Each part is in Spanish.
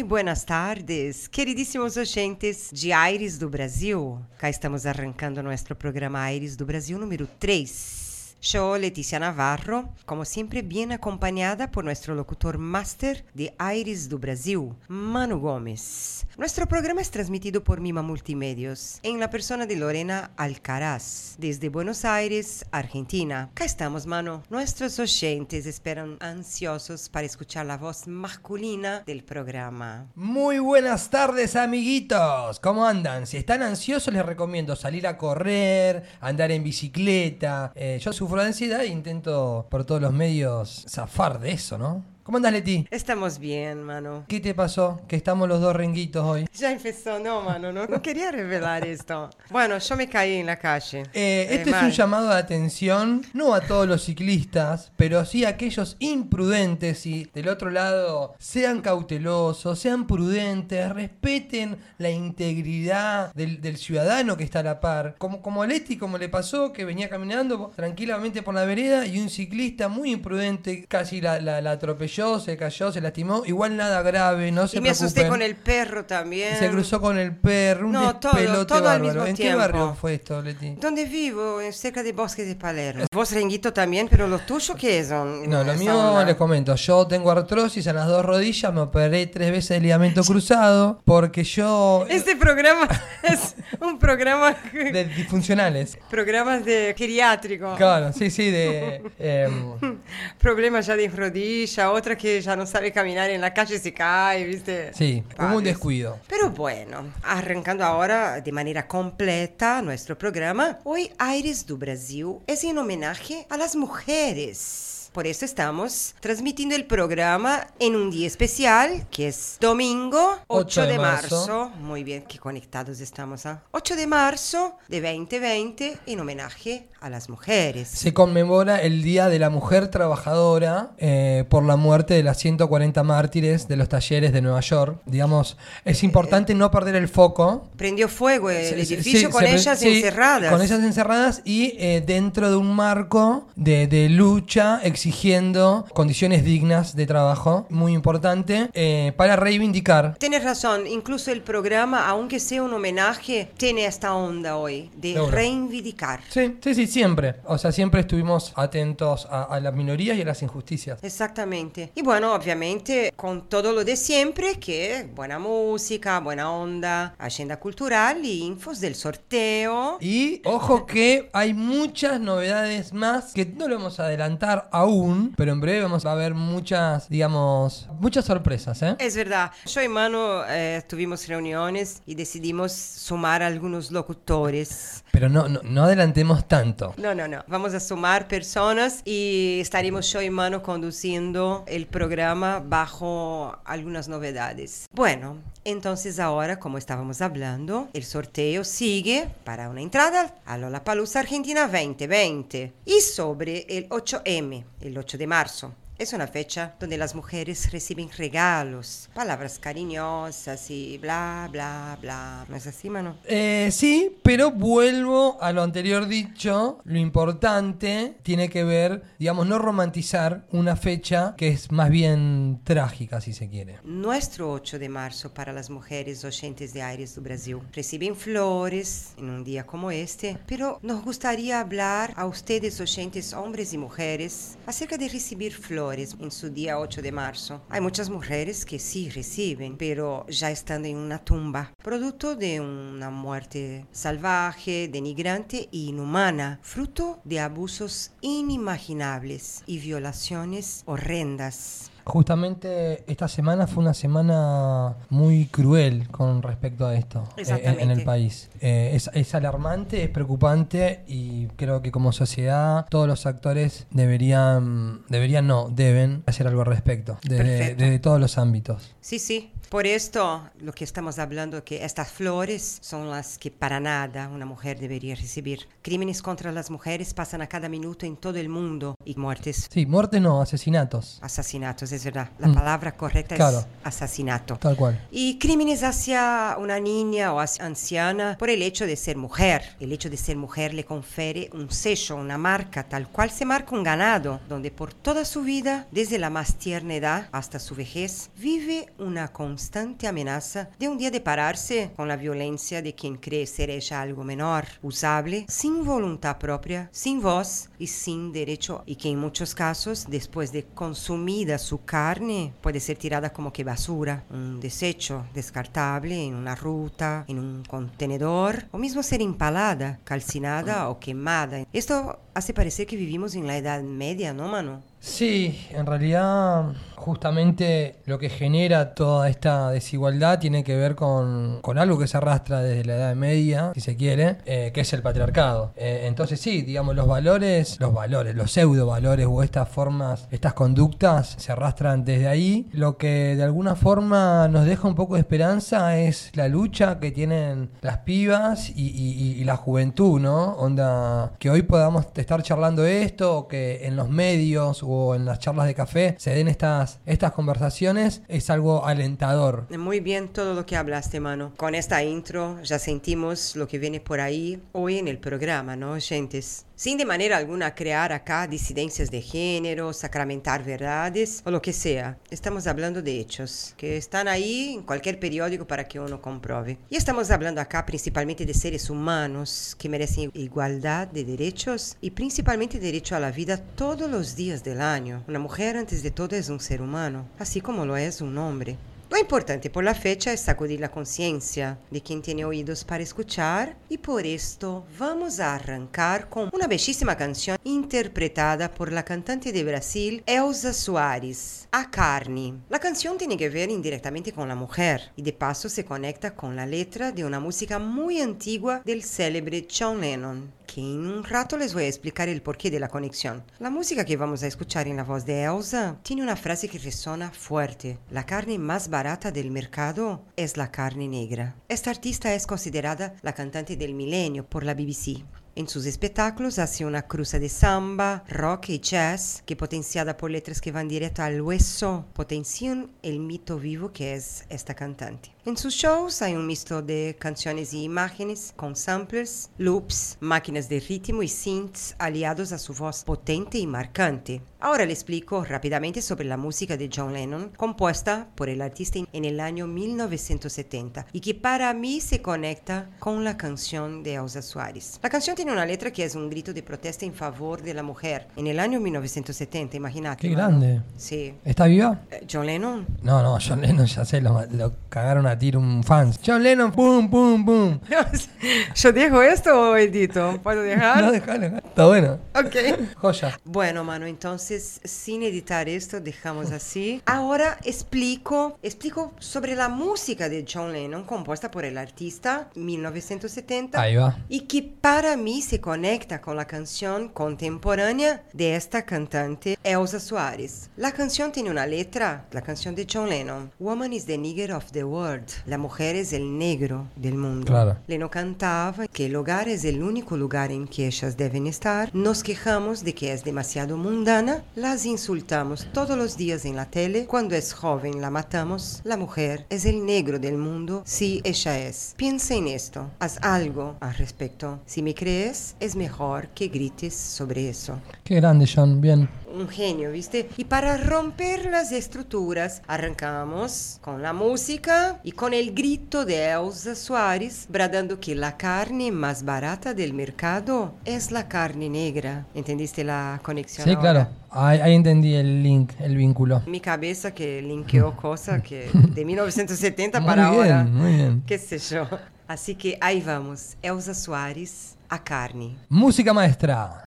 Muy buenas tardes, queridíssimos oyentes de Aires do Brasil. Cá estamos arrancando nosso programa Aires do Brasil número 3. Yo, Leticia Navarro, como siempre bien acompañada por nuestro locutor máster de Aires do Brasil, Manu Gómez. Nuestro programa es transmitido por Mima Multimedios en la persona de Lorena Alcaraz, desde Buenos Aires, Argentina. Acá estamos, Manu. Nuestros oyentes esperan ansiosos para escuchar la voz masculina del programa. Muy buenas tardes, amiguitos. ¿Cómo andan? Si están ansiosos, les recomiendo salir a correr, andar en bicicleta. Eh, yo sufro de ansiedad e intento por todos los medios zafar de eso, ¿no? ¿Cómo andas, Leti? Estamos bien, mano. ¿Qué te pasó? Que estamos los dos renguitos hoy. Ya empezó, no, mano, no, no quería revelar esto. Bueno, yo me caí en la calle. Eh, este es un llamado de atención, no a todos los ciclistas, pero sí a aquellos imprudentes y del otro lado sean cautelosos, sean prudentes, respeten la integridad del, ciudadano que está a la par. Como, como a Leti, como le pasó, que venía caminando tranquilamente por la vereda y un ciclista muy imprudente casi la, la atropelló se cayó, se lastimó. Igual nada grave, no se Y me asusté con el perro también. Se cruzó con el perro, un no, todo, todo Al mismo ¿En qué barrio fue esto, Leti? Donde vivo, cerca de Bosque de Palermo. Vos renguito también, pero los tuyos qué son? No, lo mío les comento. Yo tengo artrosis en las dos rodillas, me operé tres veces el ligamento cruzado porque yo... Este programa es un programa... de disfuncionales. Programas de geriátrico. Claro, sí, sí, de... Em, Problemas ya de rodilla, otra que ya no sabe caminar en la calle se cae, ¿viste? Sí, como un descuido. Pero bueno, arrancando ahora de manera completa nuestro programa, hoy Aires do Brasil es en homenaje a las mujeres. Por eso estamos transmitiendo el programa en un día especial, que es domingo 8, de, marzo. Muy bien, qué conectados estamos. ¿ah? 8 de marzo de 2020 en homenaje a las mujeres. Se conmemora el Día de la Mujer Trabajadora eh, por la muerte de las 140 mártires de los talleres de Nueva York. Digamos, es importante no perder el foco. Prendió fuego el edificio con ellas encerradas. Con ellas encerradas y eh, dentro de un marco de, de lucha exigiendo condiciones dignas de trabajo, muy importante, eh, para reivindicar. Tienes razón, incluso el programa, aunque sea un homenaje, tiene esta onda hoy de reivindicar. Sí, sí, sí, siempre. O sea, siempre estuvimos atentos a, las minorías y a las injusticias. Exactamente. Y bueno, obviamente, con todo lo de siempre, que buena música, buena onda, agenda cultural y infos del sorteo. Y ojo que hay muchas novedades más que no lo vamos a adelantar aún pero en breve vamos a ver muchas, digamos, muchas sorpresas. ¿eh? Es verdad. Yo y Manu eh, tuvimos reuniones y decidimos sumar algunos locutores. Pero no, no, adelantemos tanto. No, no, no. Vamos a sumar personas y estaremos yo y Manu conduciendo el programa bajo algunas novedades. Bueno, entonces ahora, como estábamos hablando, el sorteo sigue para una entrada a Lollapalooza Argentina 2020 y sobre el 8M el 8 de marzo. Es una fecha donde las mujeres reciben regalos, palabras cariñosas y bla, bla, bla. ¿No es así, mano? Eh, sí, pero vuelvo a lo anterior dicho. Lo importante tiene que ver, digamos, no romantizar una fecha que es más bien trágica, si se quiere. Nuestro 8 de marzo para las mujeres oyentes de Aires do Brasil reciben flores en un día como este, pero nos gustaría hablar a ustedes oyentes, hombres y mujeres, acerca de recibir flores en su día 8 de marzo. Hay muchas mujeres que sí reciben, pero ya están en una tumba, producto de una muerte salvaje, denigrante e inhumana, fruto de abusos inimaginables y violaciones horrendas. Justamente esta semana fue una semana muy cruel con respecto a esto eh, en, el país. Eh, es, alarmante, es preocupante y creo que como sociedad todos los actores deberían, deberían no, deben hacer algo al respecto, desde todos los ámbitos. Sí, sí, por esto, lo que estamos hablando que estas flores son las que para nada una mujer debería recibir. Crímenes contra las mujeres pasan a cada minuto en todo el mundo y muertes. Sí, muertes no, asesinatos. Asesinatos, es verdad. La Mm. palabra correcta Claro. es asesinato. Tal cual. Y crímenes hacia una niña o hacia anciana por el hecho de ser mujer. El hecho de ser mujer le confiere un sello, una marca, tal cual se marca un ganado, donde por toda su vida, desde la más tierna edad hasta su vejez, vive una constante amenaza de un día de pararse con la violencia de quien cree ser ella algo menor, usable, sin voluntad propia, sin voz y sin derecho, y que en muchos casos, después de consumida su carne, puede ser tirada como que basura, un desecho descartable en una ruta, en un contenedor, o mismo ser empalada, calcinada o quemada. Esto hace parecer que vivimos en la Edad Media, ¿no, mano? Sí, en realidad justamente lo que genera toda esta desigualdad tiene que ver con, con algo que se arrastra desde la Edad Media, si se quiere, eh, que es el patriarcado. Eh, entonces sí, digamos, los valores, los valores, los pseudo valores o estas formas, estas conductas se arrastran desde ahí. Lo que de alguna forma nos deja un poco de esperanza es la lucha que tienen las pibas y, y- la juventud, ¿no? Onda, que hoy podamos estar charlando esto, que en los medios o en las charlas de café se den estas, estas conversaciones, es algo alentador. Muy bien todo lo que hablaste, mano. Con esta intro ya sentimos lo que viene por ahí hoy en el programa, ¿no, gentes? Sin de manera alguna crear acá disidencias de género, sacramentar verdades o lo que sea. Estamos hablando de hechos que están ahí en cualquier periódico para que uno compruebe. Y estamos hablando acá principalmente de seres humanos que merecen igualdad de derechos y principalmente derecho a la vida todos los días del año. Una mujer antes de todo es un ser humano, así como lo es un hombre. Importante por la fecha es sacudir la conciencia de quien tiene oídos para escuchar y por esto vamos a arrancar con una bellísima canción interpretada por la cantante de Brasil Elsa Soares, A Carne. La canción tiene que ver indirectamente con la mujer y de paso se conecta con la letra de una música muy antigua del célebre John Lennon que en un rato les voy a explicar el porqué de la conexión. La música que vamos a escuchar en la voz de Elsa tiene una frase que resona fuerte. La carne más barata del mercado es la carne negra. Esta artista es considerada la cantante del milenio por la BBC. En sus espectáculos hace una cruza de samba, rock y jazz que potenciada por letras que van directo al hueso potencian el mito vivo que es esta cantante. En sus shows hay un mixto de canciones y imágenes con samplers, loops, máquinas de ritmo y synths aliados a su voz potente y marcante. Ahora le explico rápidamente sobre la música de John Lennon, compuesta por el artista en el año 1970 y que para mí se conecta con la canción de Elsa Suárez. La canción tiene una letra que es un grito de protesta en favor de la mujer en el año 1970, imagínate. Qué mano. grande. Sí. ¿Está viva? Eh, John Lennon. No, no, John Lennon ya sé, lo, lo cagaron a tiro un fans. John Lennon, pum, pum, pum. ¿Yo dejo esto o edito? ¿Puedo dejar? No, dejalo, dejalo. Está bueno. Ok. Joya. Bueno, mano, entonces sin editar esto dejamos así. Ahora explico, explico sobre la música de John Lennon compuesta por el artista 1970 Ahí va. y que para mí se conecta con la canción contemporánea de esta cantante Elsa Suárez. La canción tiene una letra, la canción de John Lennon, Woman is the nigger of the world, la mujer es el negro del mundo. Claro. Lennon cantaba que el hogar es el único lugar en que ellas deben estar, nos quejamos de que es demasiado mundana, las insultamos todos los días en la tele, cuando es joven la matamos, la mujer es el negro del mundo, sí ella es. Piensa en esto, haz algo al respecto. Si me crees, es mejor que grites sobre eso Qué grande, John. Bien. Un genio, ¿viste? Y para romper las estructuras, arrancamos con la música y con el grito de Elsa Suárez, bradando que la carne más barata del mercado es la carne negra. ¿Entendiste la conexión? Sí, ahora? claro. Ahí, ahí entendí el link, el vínculo. Mi cabeza que linkeó cosas que de 1970 Muy para bien, ahora. muy bien. Qué sé yo. Así que ahí vamos. Elsa Suárez, a carne. Música maestra.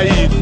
Se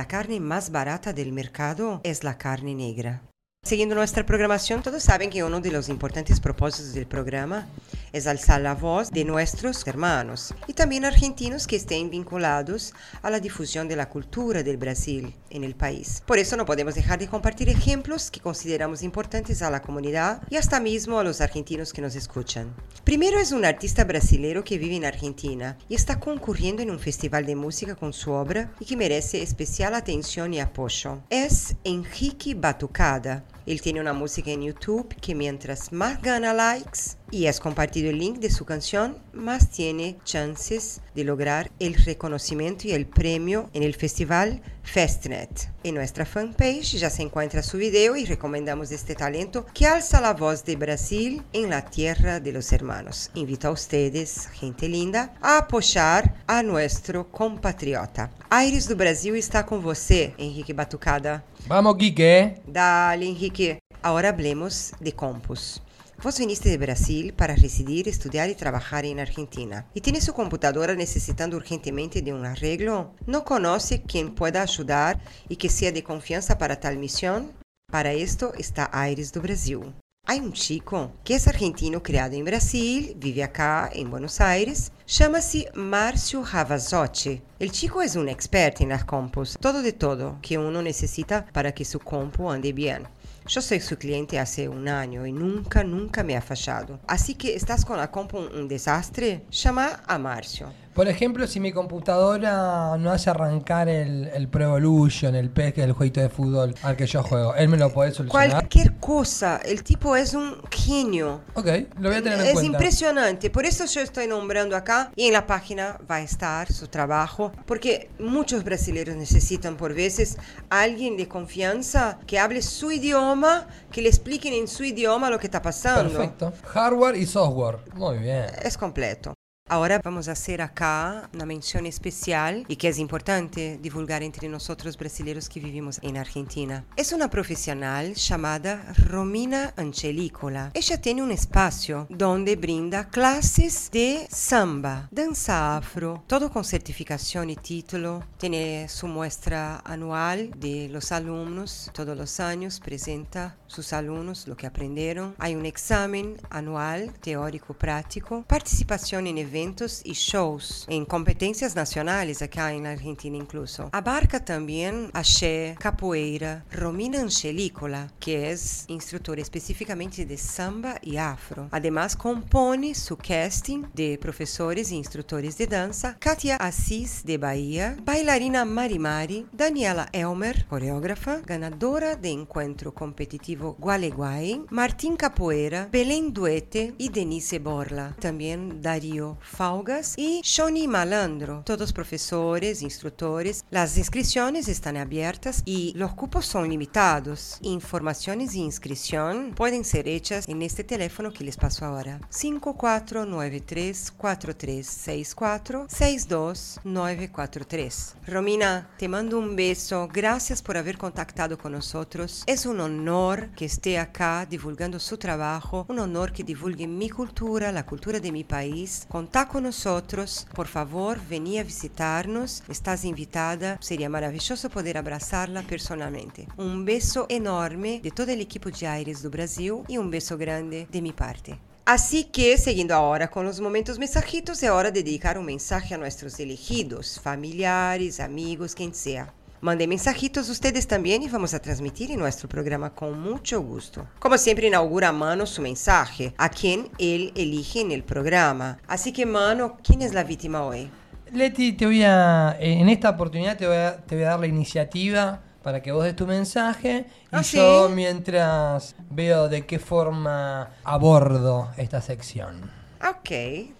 La carne más barata del mercado es la carne negra. Siguiendo nuestra programación, todos saben que uno de los importantes propósitos del programa es alzar la voz de nuestros hermanos y también argentinos que estén vinculados a la difusión de la cultura del Brasil en el país. Por eso no podemos dejar de compartir ejemplos que consideramos importantes a la comunidad y hasta mismo a los argentinos que nos escuchan. Primero es un artista brasilero que vive en Argentina y está concurriendo en un festival de música con su obra y que merece especial atención y apoyo. Es Enrique Batucada. Él tiene una música en YouTube que mientras más gana likes y es compartido el link de su canción, más tiene chances de lograr el reconocimiento y el premio en el festival Festnet. En nuestra fanpage ya se encuentra su video y recomendamos este talento que alza la voz de Brasil en la tierra de los hermanos. Invito a ustedes, gente linda, a apoyar a nuestro compatriota. Aires do Brasil está con você, Henrique Batucada. Vamos, Quique. Dale, Henrique. Ahora hablemos de Compus. Vos viniste de Brasil para residir, estudiar y trabajar en Argentina. ¿Y tiene su computadora necesitando urgentemente de un arreglo? ¿No conoce quien pueda ayudar y que sea de confianza para tal misión? Para esto está Aires do Brasil. Hay un chico que es argentino criado en Brasil, vive acá en Buenos Aires, llama-se Márcio Ravazotti. El chico es un experto en las compus, todo de todo que uno necesita para que su compu ande bien. Yo soy su cliente hace un año y nunca, nunca me ha fallado. Así que estás con la compu un, desastre, llama a Marcio. Por ejemplo, si mi computadora no hace arrancar el, el Pro Evolution, el PES, que es el jueguito de fútbol al que yo juego, ¿él me lo puede solucionar? Cualquier cosa, el tipo es un genio. Ok, lo voy a tener en Es cuenta. impresionante, por eso yo estoy nombrando acá y en la página va a estar su trabajo, porque muchos brasileños necesitan por veces a alguien de confianza que hable su idioma, que le expliquen en su idioma lo que está pasando. Perfecto. Hardware y software. Muy bien. Es completo. Ahora vamos a hacer acá una mención especial y que es importante divulgar entre nosotros brasileños que vivimos en Argentina. Es una profesional llamada Romina Angelícola. Ella tiene un espacio donde brinda clases de samba, danza afro, todo con certificación y título. Tiene su muestra anual de los alumnos, todos los años presenta sus alumnos lo que aprendieron. Hay un examen anual teórico práctico, participación en eventos y shows en competencias nacionales acá en Argentina incluso. Abarca también axé, capoeira, Romina Angelícola, que es instructora específicamente de samba y afro. Además compone su casting de profesores e instructores de danza, Katia Assis de Bahía, bailarina Mari Mari, Daniela Elmer, coreógrafa, ganadora de encuentro competitivo Gualeguay, Martín Capoeira, Belén Duete y Denise Borla. También Darío Falgas y Shoni Malandro, todos profesores, instructores. Las inscripciones están abiertas y los cupos son limitados. Informaciones y inscripción pueden ser hechas en este teléfono que les paso ahora. 5493 4364 62943. Romina, te mando un beso. Gracias por haber contactado con nosotros. Es un honor que esté acá divulgando su trabajo, un honor que divulgue mi cultura, la cultura de mi país. Contá con nosotros. Por favor, vení a visitarnos. Estás invitada. Sería maravilloso poder abrazarla personalmente. Un beso enorme de todo el equipo de Aires do Brasil y un beso grande de mi parte. Así que, seguindo ahora con los momentos mensajitos, es hora de dedicar un mensaje a nuestros elegidos, familiares, amigos, quien sea. Mandem mensajitos ustedes también y vamos a transmitir en nuestro programa con mucho gusto. Como siempre, inaugura Mano su mensaje, a quien él elige en el programa. Así que, Mano, ¿quién es la víctima hoy? Leti, te voy a, en esta oportunidad te voy a, te voy a dar la iniciativa para que vos des tu mensaje y Ah, yo ¿sí? mientras veo de qué forma abordo esta sección. Ok,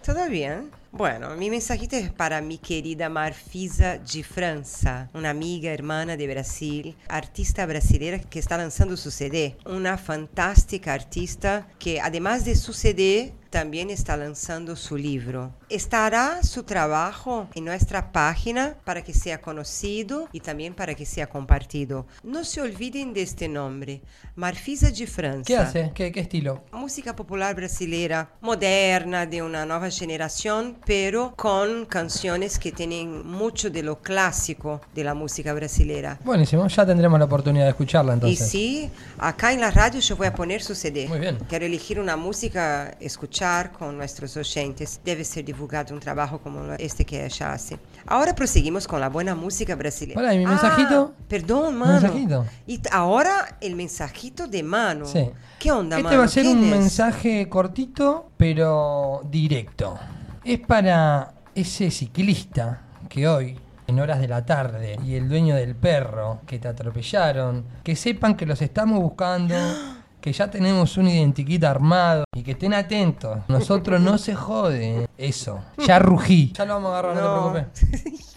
todo bien. Bueno, mi mensajito es para mi querida Marfisa de França, una amiga hermana de Brasil, artista brasileira que está lanzando su CD. Una fantástica artista que además de su CD también está lanzando su libro. Estará su trabajo en nuestra página para que sea conocido y también para que sea compartido. No se olviden de este nombre, Marfisa de França. ¿Qué hace? ¿Qué, qué estilo? Música popular brasileira, moderna, de una nueva generación, pero con canciones que tienen mucho de lo clásico de la música brasileira. Buenísimo, ya tendremos la oportunidad de escucharla Y entonces. sí, acá en la radio yo voy a poner su CD. Muy bien. Quiero elegir una música, escuchar con nuestros oyentes. Debe ser divulgado un trabajo como este que ella hace. Ahora proseguimos con la buena música brasileña. Hola, ¿y mi mensajito? Perdón, mano. ¿Mensajito? Y ahora el mensajito de mano. Sí. ¿Qué onda, Este mano? va a ser ¿Quién un es? mensaje cortito, pero directo. Es para ese ciclista que hoy, en horas de la tarde, y el dueño del perro que te atropellaron, que sepan que los estamos buscando, que ya tenemos un identikit armado y que estén atentos. Nosotros no se jode. Eso. Ya rugí. Ya lo vamos a agarrar, no, No. te preocupes.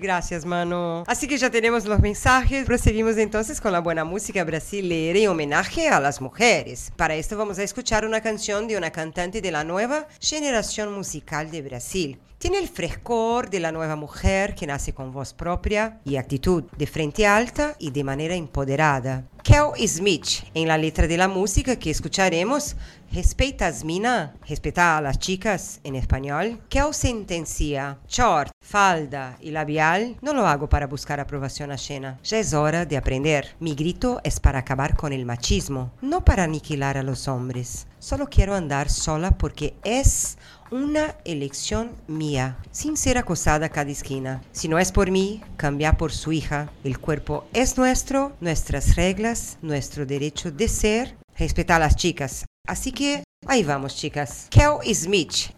Gracias, mano. Así que ya tenemos los mensajes. Proseguimos entonces con la buena música brasileña y homenaje a las mujeres. Para esto vamos a escuchar una canción de una cantante de la nueva generación musical de Brasil. Tiene el frescor de la nueva mujer que nace con voz propia y actitud de frente alta y de manera empoderada. Kel Smith, en la letra de la música que escucharemos, respeitas mina, respeta a las chicas en español. Kel sentencia, short, falda y labial, no lo hago para buscar aprobación ajena. Ya es hora de aprender. Mi grito es para acabar con el machismo, no para aniquilar a los hombres. Solo quiero andar sola porque es una elección mía, sin ser acosada a cada esquina. Si no es por mí, cambia por su hija. El cuerpo es nuestro, nuestras reglas, nuestro derecho de ser. Respeta a las chicas. Así que ahí vamos, chicas. Kel Smith.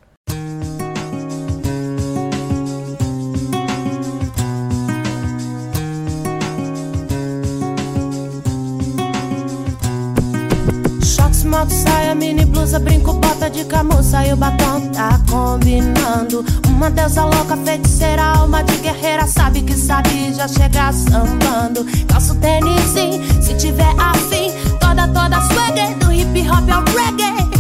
Shorts, moto, saia, mini blusa, brinco, bota de camuça e o batom tá combinando. Uma deusa louca, feiticeira, alma de guerreira, sabe que sabe já chega sambando. Calço tênis, se tiver afim, toda, swagger, do hip hop ao reggae.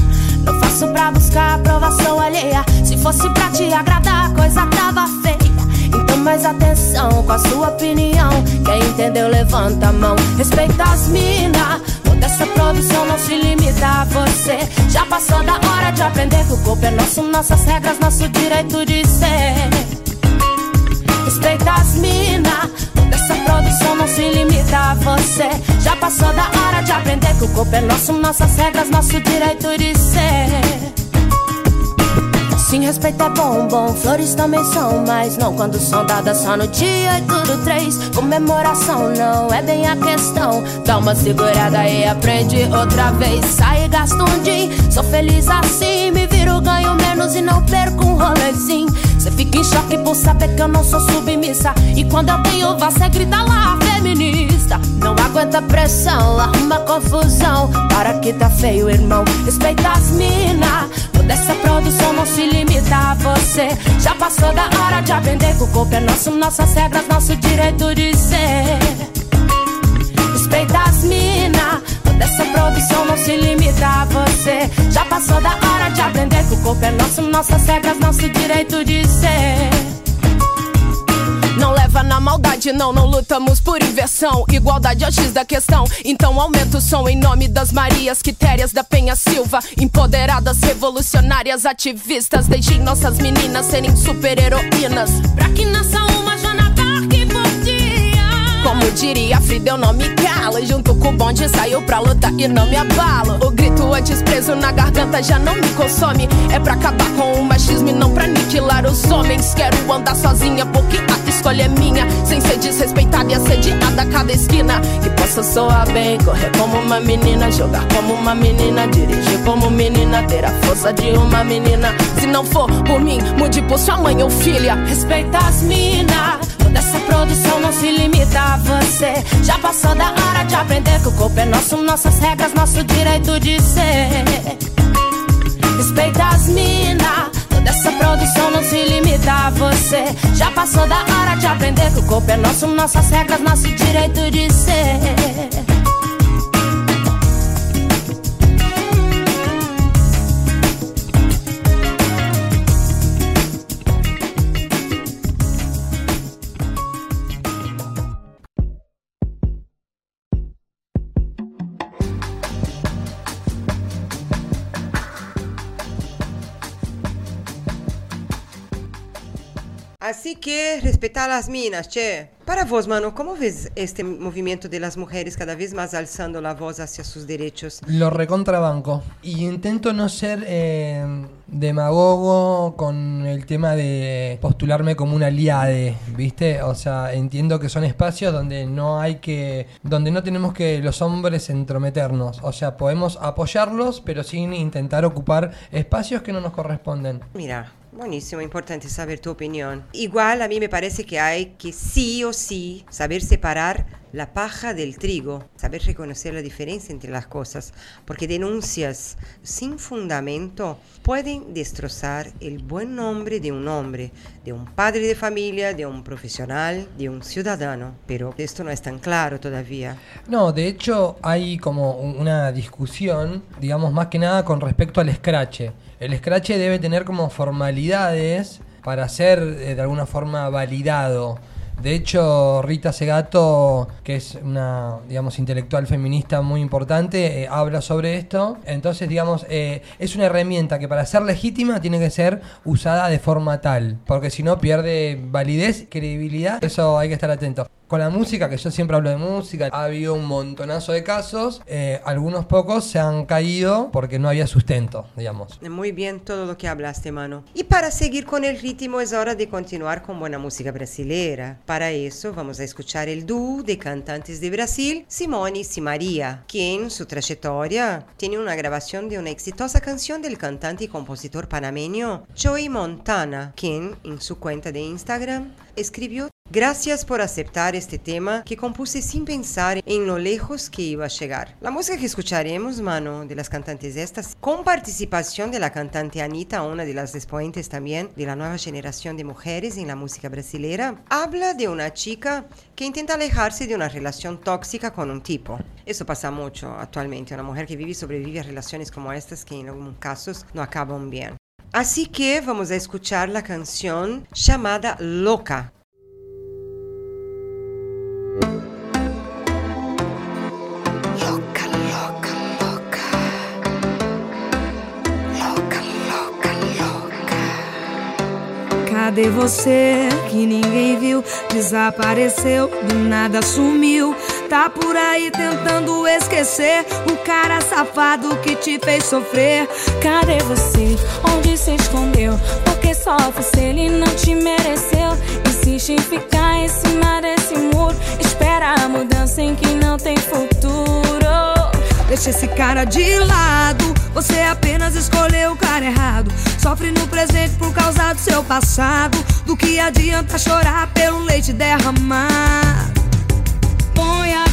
Não faço pra buscar aprovação alheia, se fosse pra te agradar, a coisa tava feia. Então mais atenção com a sua opinião. Quem entendeu, levanta a mão. Respeita as mina. Toda essa produção não se limita a você. Já passou da hora de aprender que o corpo é nosso, nossas regras, nosso direito de ser. Respeita as mina. Toda essa produção não se limita a você. Já passou da hora de aprender que o corpo é nosso, nossas regras, nosso direito de ser. Sim, respeito é bom, bom, flores também são, mas não quando são dadas só no dia 8 do 3. Comemoração não é bem a questão. Dá uma segurada e aprende outra vez. Sai e gasta um din, sou feliz assim. Me viro, ganho choque por saber que eu não sou submissa. E quando eu tenho voz, cê grita lá, feminista. Não aguenta pressão, arruma confusão. Para que tá feio, irmão. Respeita as mina. Toda essa produção não se limita a você. você. Já passou da hora de aprender que o corpo é nosso, nossas regras, nosso direito de ser. Respeita as mina, toda essa produção não se limita a você. Já passou da hora de aprender que o corpo é nosso, nossas regras, nosso direito de ser. Não leva na maldade, não, não lutamos por inversão. Igualdade é o X da questão. Então aumenta o som em nome das Marias Quitérias da Penha Silva. Empoderadas, revolucionárias, ativistas. Deixem nossas meninas serem super-heroínas. Pra que nasça uma diria Frida, eu não me calo. Junto com o bonde saiu pra lutar e não me abalo. O grito antes preso na garganta já não me consome. É pra acabar com o machismo e não pra aniquilar os homens. Quero andar sozinha porque a escolha é minha. Sem ser desrespeitada e assediada a cada esquina. Que possa soar bem, correr como uma menina, jogar como uma menina, dirigir como menina, ter a força de uma menina. Se não for por mim, mude por sua mãe ou filha. Respeita as minas. Passou da hora de aprender que o corpo é nosso, nossas regras, nosso direito de ser. Respeita as mina. Toda essa produção não se limita a você. Já passou da hora de aprender que o corpo é nosso, nossas regras, nosso direito de ser. Que respetar las minas, che. Para vos, mano, ¿cómo ves este movimiento de las mujeres cada vez más alzando la voz hacia sus derechos? Lo recontrabanco. Y intento no ser eh, demagogo con el tema de postularme como una aliade, ¿viste? O sea, entiendo que son espacios donde no hay que. donde no tenemos que los hombres entrometernos. O sea, podemos apoyarlos, pero sin intentar ocupar espacios que no nos corresponden. Mira, buenísimo, importante saber tu opinión. Igual a mí me parece que hay que sí o sí saber separar la paja del trigo, saber reconocer la diferencia entre las cosas, porque denuncias sin fundamento pueden destrozar el buen nombre de un hombre, de un padre de familia, de un profesional, de un ciudadano. Pero esto no es tan claro todavía. No, de hecho hay como un- una discusión, digamos más que nada con respecto al escrache. El escrache debe tener como formalidades para ser eh, de alguna forma validado. De hecho, Rita Segato, que es una, digamos, intelectual feminista muy importante, eh, habla sobre esto. Entonces, digamos, eh, es una herramienta que para ser legítima tiene que ser usada de forma tal, porque si no pierde validez, credibilidad. Eso hay que estar atento. Con la música, que yo siempre hablo de música, ha habido un montonazo de casos. eh, algunos pocos se han caído porque no había sustento, digamos. Muy bien todo lo que hablaste, mano. Y para seguir con el ritmo es hora de continuar con buena música brasilera. Para eso vamos a escuchar el dúo de cantantes de Brasil, Simone y Simaria, quien en su trayectoria tiene una grabación de una exitosa canción del cantante y compositor panameño Joey Montana, quien en su cuenta de Instagram escribió Gracias por aceptar este tema que compuse sin pensar en lo lejos que iba a llegar. La música que escucharemos, mano, de las cantantes estas, con participación de la cantante Anita, una de las exponentes también de la nueva generación de mujeres en la música brasilera, habla de una chica que intenta alejarse de una relación tóxica con un tipo. Eso pasa mucho actualmente, una mujer que vive y sobrevive a relaciones como estas que en algunos casos no acaban bien. Así que vamos a escuchar la canción llamada Loca. Cadê você que ninguém viu? Desapareceu, do nada sumiu. Tá por aí tentando esquecer o cara safado que te fez sofrer. Cadê você? Onde se escondeu? Porque só você ele não te mereceu. Insiste em ficar em cima desse muro. Espera a mudança em que não tem futuro. Deixa esse cara de lado. Você apenas escolheu o cara errado. Sofre no presente por causa do seu passado. Do que adianta chorar pelo leite derramado? boy I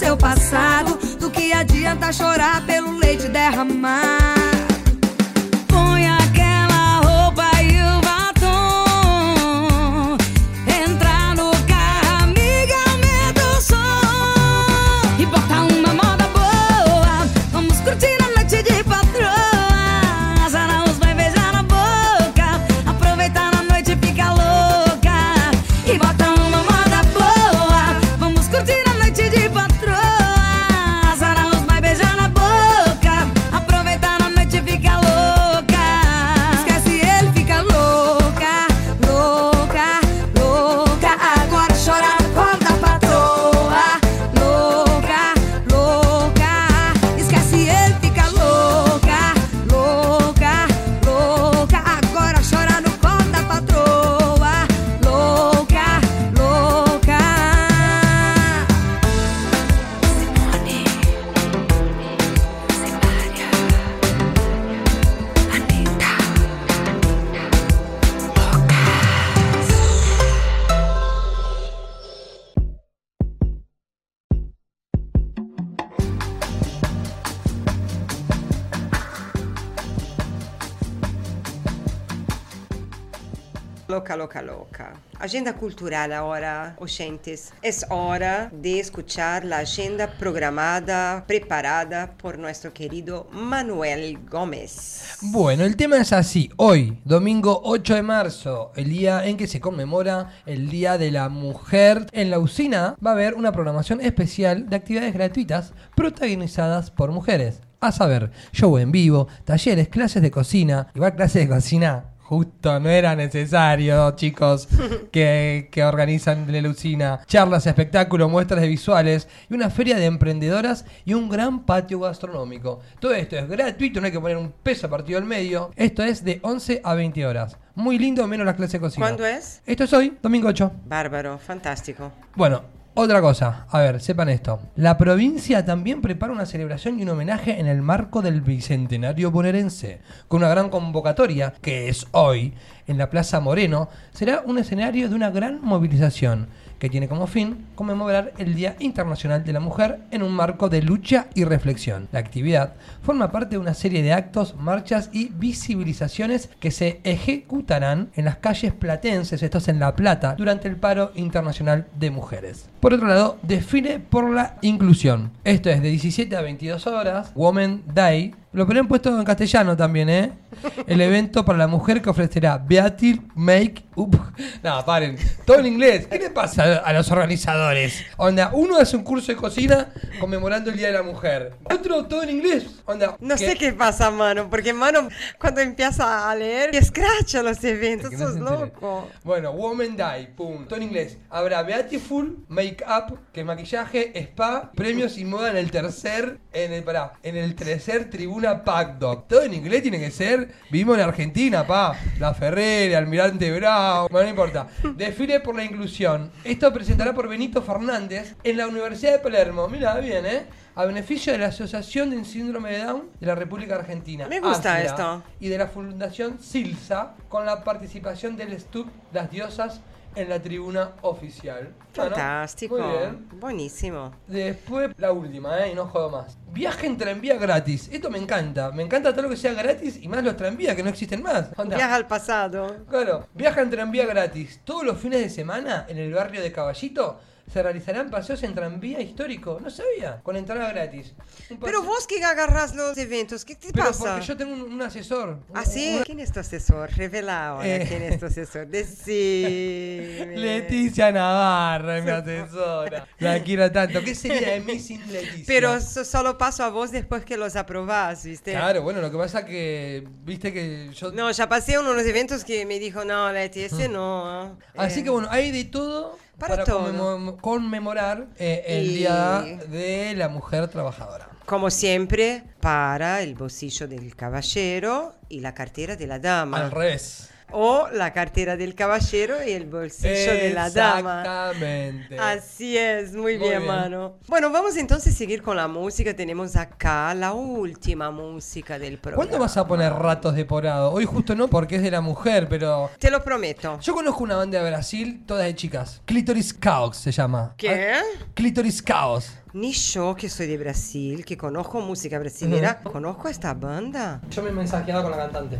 seu passado. Do que adianta chorar pelo leite derramar? Loca, loca, loca. Agenda cultural ahora, oyentes. Es hora de escuchar la agenda programada, preparada por nuestro querido Manuel Gómez. Bueno, el tema es así. Hoy, domingo 8 de marzo, el día en que se conmemora el Día de la Mujer, en la usina va a haber una programación especial de actividades gratuitas protagonizadas por mujeres. A saber, show en vivo, talleres, clases de cocina. Igual clases de cocina. Justo, no era necesario, chicos, que, que organizan usina. Charlas, espectáculos, muestras de visuales y una feria de emprendedoras y un gran patio gastronómico. Todo esto es gratuito, no hay que poner un peso partido del medio. Esto es de 11 a 20 horas. Muy lindo, menos la clase de cocina. ¿Cuándo es? Esto es hoy, domingo 8. Bárbaro, fantástico. Bueno, otra cosa, a ver, sepan esto. La provincia también prepara una celebración y un homenaje en el marco del Bicentenario bonaerense, con una gran convocatoria, que es hoy, en la Plaza Moreno, será un escenario de una gran movilización que tiene como fin conmemorar el Día Internacional de la Mujer en un marco de lucha y reflexión. La actividad forma parte de una serie de actos, marchas y visibilizaciones que se ejecutarán en las calles platenses, esto es en La Plata, durante el paro internacional de mujeres. Por otro lado, desfile por la inclusión. Esto es de 17 a 22 horas, Women Day. Lo ponen puesto en castellano también, ¿eh? El evento para la mujer que ofrecerá Beatil Make Up. No, paren. Todo en inglés. ¿Qué le pasa a los organizadores? Onda, uno hace un curso de cocina conmemorando el Día de la Mujer. Otro todo en inglés. Onda, No ¿qué? sé qué pasa, mano, porque mano, cuando empieza a leer, escracha los eventos, no sos entere. loco. Bueno, Woman Die, pum. Todo en inglés. Habrá Beautiful, Make Up, que maquillaje, spa, premios y moda en el tercer, en el, pará, en el tercer tribuna Pack Dog. Todo en inglés tiene que ser. Vivimos en Argentina, pa. La Ferrera, Almirante Brown. Bueno, no importa. Desfile por la inclusión. Esto presentará por Benito Fernández en la Universidad de Palermo. Mira, bien, ¿eh? A beneficio de la Asociación de Síndrome de Down de la República Argentina. Me gusta esto. y de la Fundación Silsa con la participación del STUC Las Diosas en la tribuna oficial. Bueno, Fantástico. muy bien. Buenísimo. Después la última, ¿eh? Y no jodo más. Viaje en tranvía gratis. Esto me encanta. Me encanta todo lo que sea gratis y más los tranvías que no existen más. Onda, Viaja al pasado. Claro, viaja en tranvía gratis. Todos los fines de semana en el barrio de Caballito se realizarán paseos en tranvía histórico. No sabía. Con entrada gratis. Un Pero vos que agarras los eventos, ¿qué te Pero pasa? porque yo tengo un, un asesor. ¿Ah, Un- sí? una- ¿Quién es tu asesor? Revela ahora Eh. quién es tu asesor. Decime. Leticia Navarra es mi asesora. La quiero tanto. ¿Qué sería de mí sin Leticia? Pero so- solo paso a vos después que los aprobás, ¿viste? Claro, bueno, lo que pasa que, viste que yo... No, ya pasé uno de los eventos que me dijo, no, Leti, ese no. Así Eh, que bueno, hay de todo Para todo. conmemo- conmemorar eh, el Y- Día de la Mujer Trabajadora. Como siempre, para el bolsillo del caballero y la cartera de la dama. Al revés. O la cartera del caballero y el bolsillo de la dama. Exactamente. Así es, muy, Muy bien, bien. mano. Bueno, vamos entonces a seguir con la música. Tenemos acá la última música del programa. ¿Cuándo vas a poner ratos de porado? Hoy justo no porque es de la mujer, pero... Te lo prometo. Yo conozco una banda de Brasil, todas de chicas. Clitoris Chaos se llama. ¿Qué? Ah, Clitoris Chaos. Ni yo, que soy de Brasil, que conozco música brasilera, conozco a esta banda. Yo me he mensajeado con la cantante.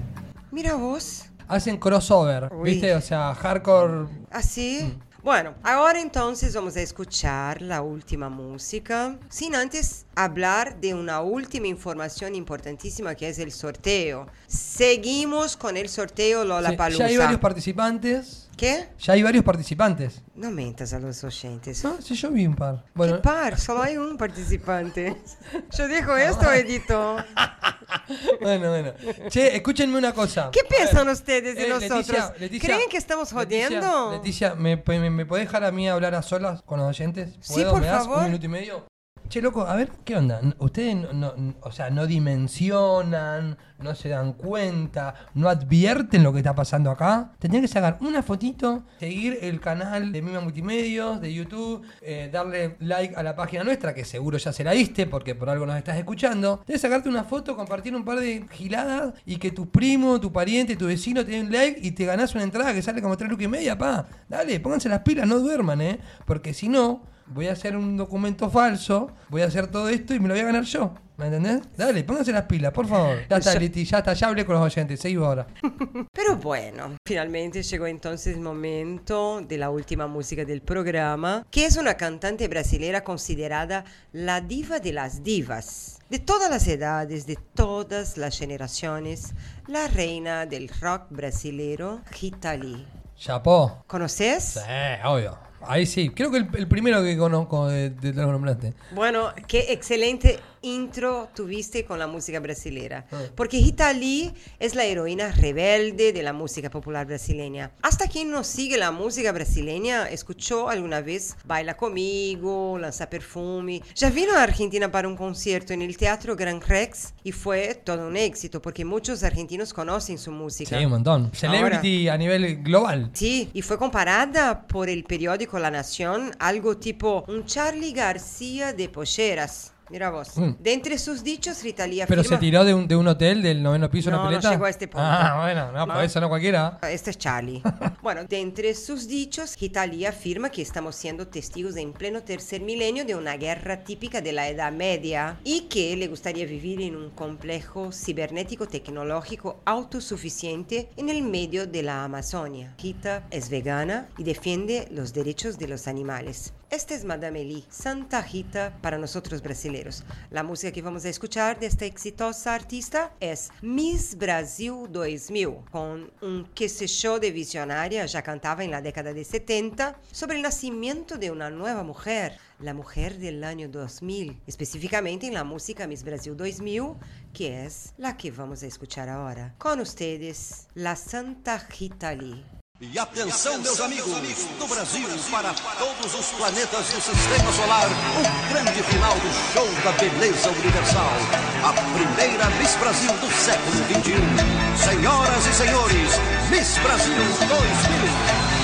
Mira vos. Hacen crossover, Uy. ¿viste? O sea, hardcore. Así. Bueno, ahora entonces vamos a escuchar la última música, sin antes hablar de una última información importantísima que es el sorteo. Seguimos con el sorteo Sí, Lollapalooza. ya hay varios participantes. ¿Qué? Ya hay varios participantes. No mentas a los oyentes. No, sí, yo vi un par. ¿Qué Bueno, par? Solo hay un participante. Yo dejo esto, Edito. bueno, bueno. Che, escúchenme una cosa. ¿Qué piensan ustedes de eh, nosotros? Leticia, Leticia, ¿Creen que estamos jodiendo? Leticia, ¿me, me, me podés dejar a mí hablar a solas con los oyentes? Sí, por ¿Me das favor. un minuto y medio? Che, loco, a ver, ¿qué onda? Ustedes no, no- o sea, no dimensionan, no se dan cuenta, no advierten lo que está pasando acá. Tendrían que sacar una fotito, seguir el canal de Mima Multimedios, de YouTube, eh, darle like a la página nuestra, que seguro ya se la diste porque por algo nos estás escuchando. Debes sacarte una foto, compartir un par de giladas y que tu primo, tu pariente, tu vecino te den like y te ganás una entrada que sale como 3 lucas y media, pa. Dale, pónganse las pilas, no duerman, ¿eh? Porque si no, voy a hacer un documento falso, voy a hacer todo esto y me lo voy a ganar yo. ¿Me entendés? Dale, pónganse las pilas, por favor. Ya está, Leti, ya está, ya hablé con los oyentes, seguí ahora. Pero bueno, finalmente llegó entonces el momento de la última música del programa, que es una cantante brasilera considerada la diva de las divas. De todas las edades, de todas las generaciones, la reina del rock brasilero, Rita Lee. Chapó. ¿Conoces? Sí, obvio. Ahí sí, creo que el, el primero que conozco de, de lo que nombraste. Bueno, qué excelente intro tuviste con la música brasilera. Ah. Porque Rita Lee es la heroína rebelde de la música popular brasileña. Hasta quien no sigue la música brasileña escuchó alguna vez Baila Comigo, Lanza Perfume. Ya vino a Argentina para un concierto en el Teatro Gran Rex y fue todo un éxito porque muchos argentinos conocen su música. Sí, un montón. Celebrity a nivel global. Sí, y fue comparada por el periódico La Nación algo tipo un Charlie García de polleras. Mira vos. Mm. De entre sus dichos, Rita Lee Pero se tiró de un, de un hotel del noveno piso No, una no pileta. llegó a este punto. Ah, bueno, no, No. por eso no cualquiera. Este es Charlie. bueno, de entre sus dichos, afirma que estamos siendo testigos en pleno tercer milenio de una guerra típica de la Edad Media y que le gustaría vivir en un complejo cibernético tecnológico autosuficiente en el medio de la Amazonia. Rita es vegana y defiende los derechos de los animales. Esta es Madame Lee, Santa Rita para nosotros brasileños. La música que vamos a escuchar de esta exitosa artista es Miss Brasil 2000, con un que se show de visionaria, ya cantaba en la década de 70, sobre el nacimiento de una nueva mujer, la mujer del año 2000, específicamente en la música Miss Brasil 2000, que es la que vamos a escuchar ahora. Con ustedes, la Santa Rita Lee. E atenção, meus amigos, do Brasil para todos os planetas do Sistema Solar, o grande final do show da beleza universal. A primeira Miss Brasil do século XXI. Senhoras e senhores, Miss Brasil 2000.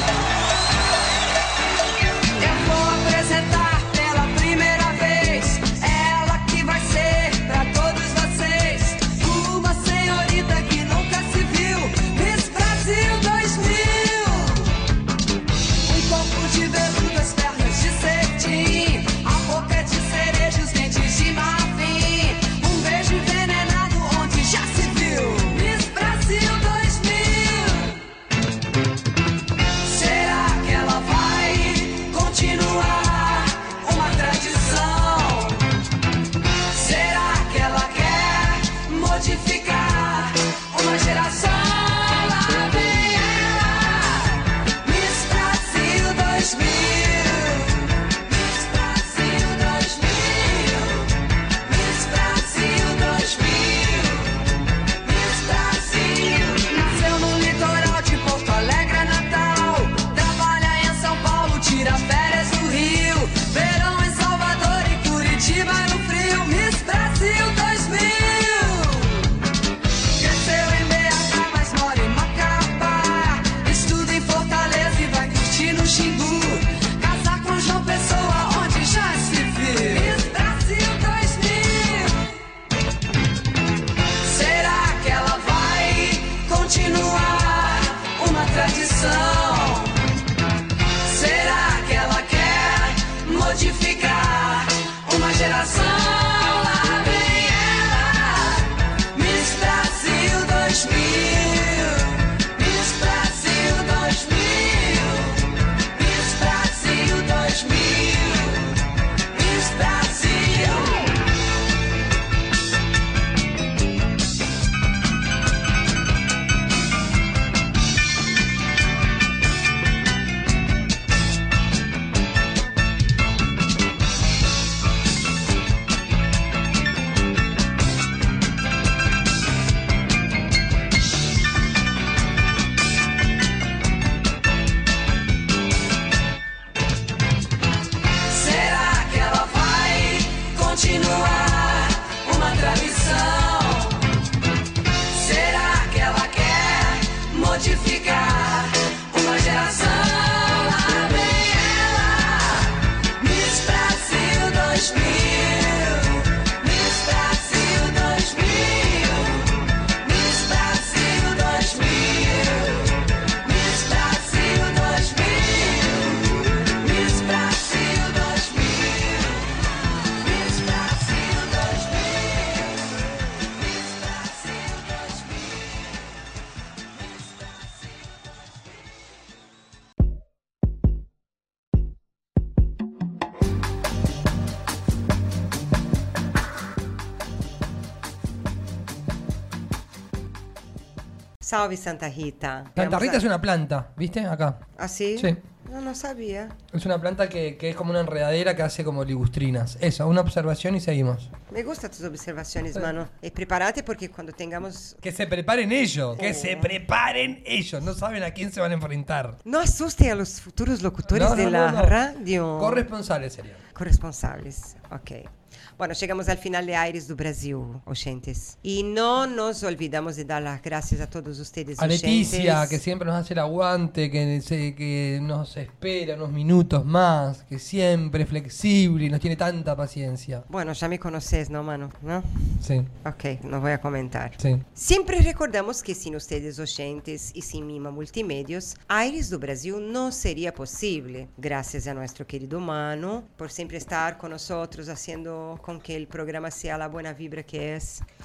Salve Santa Rita. Santa Vamos Rita a- es una planta, ¿viste? Acá. ¿Ah, sí? Sí. No, no sabía. Es una planta que, que es como una enredadera que hace como ligustrinas. Eso, una observación y seguimos. Me gustan tus observaciones, mano. Y prepárate porque cuando tengamos... Que se preparen ellos, que se preparen ellos. No saben a quién se van a enfrentar. No asuste a los futuros locutores No, no, de la no, no. radio. Corresponsales serían. Corresponsáveis, ok. Bueno, chegamos ao final de Aires do Brasil, oyentes. E não nos olvidamos de dar as graças a todos ustedes, A Leticia, oyentes. que siempre nos hace el aguante, que, que nos espera unos minutos más, que siempre es flexible y nos tiene tanta paciencia. Bueno, já me conheces, não, mano? Não? Sí, Ok, não vou a comentar. sí. Sempre recordamos que sem ustedes oyentes e sem Mima Multimedios, Aires do Brasil não seria possível. Graças a nosso querido Mano por sempre estar com nós, haciendo com que o programa seja a buena vibra que é.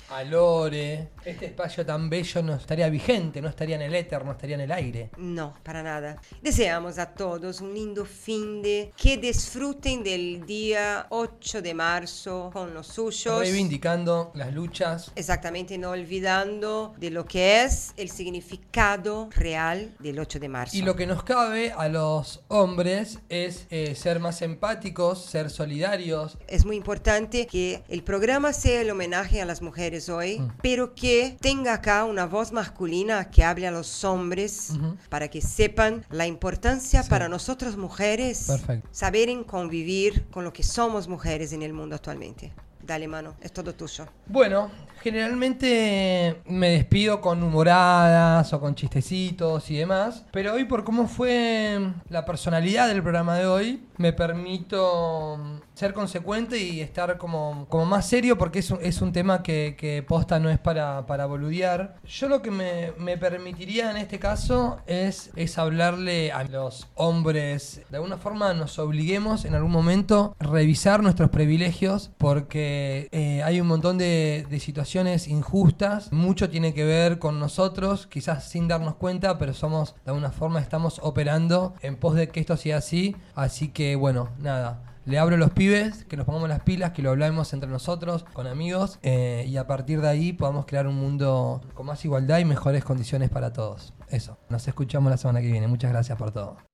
A Lore, este espacio tan bello no estaría vigente, no estaría en el éter, no estaría en el aire. Não, para nada. Desejamos a todos um lindo fim de que desfrutem del dia 8 de março com los suyos. Reivindicando las luchas. Exactamente, no olvidando de lo que es el significado real del 8 de marzo. Y lo que nos cabe a los hombres es eh, ser más empáticos, ser solidarios. Es muy importante que el programa sea el homenaje a las mujeres hoy, Mm. pero que tenga acá una voz masculina que hable a los hombres Ujú. para que sepan la importancia Sí. para nosotras mujeres Perfecto. saber en convivir con lo que somos mujeres en el mundo actualmente. Dale mano, es todo tuyo. Bueno, generalmente me despido con humoradas o con chistecitos y demás, pero hoy por cómo fue la personalidad del programa de hoy, me permito mm, ser consecuente y estar como, como más serio porque es un, es un tema que, posta no es para, para boludear. Yo lo que me, me permitiría en este caso es, es hablarle a los hombres, de alguna forma nos obliguemos en algún momento a revisar nuestros privilegios porque eh, hay un montón de, de injustas, mucho tiene que ver con nosotros, quizás sin darnos cuenta, pero somos, de alguna forma estamos operando en pos de que esto sea así, así que bueno, nada. Le abro los pibes, que nos pongamos las pilas, que lo hablemos entre nosotros, con amigos, eh, y a partir de ahí podamos crear un mundo con más igualdad y mejores condiciones para todos. Eso, nos escuchamos la semana que viene. Muchas gracias por todo.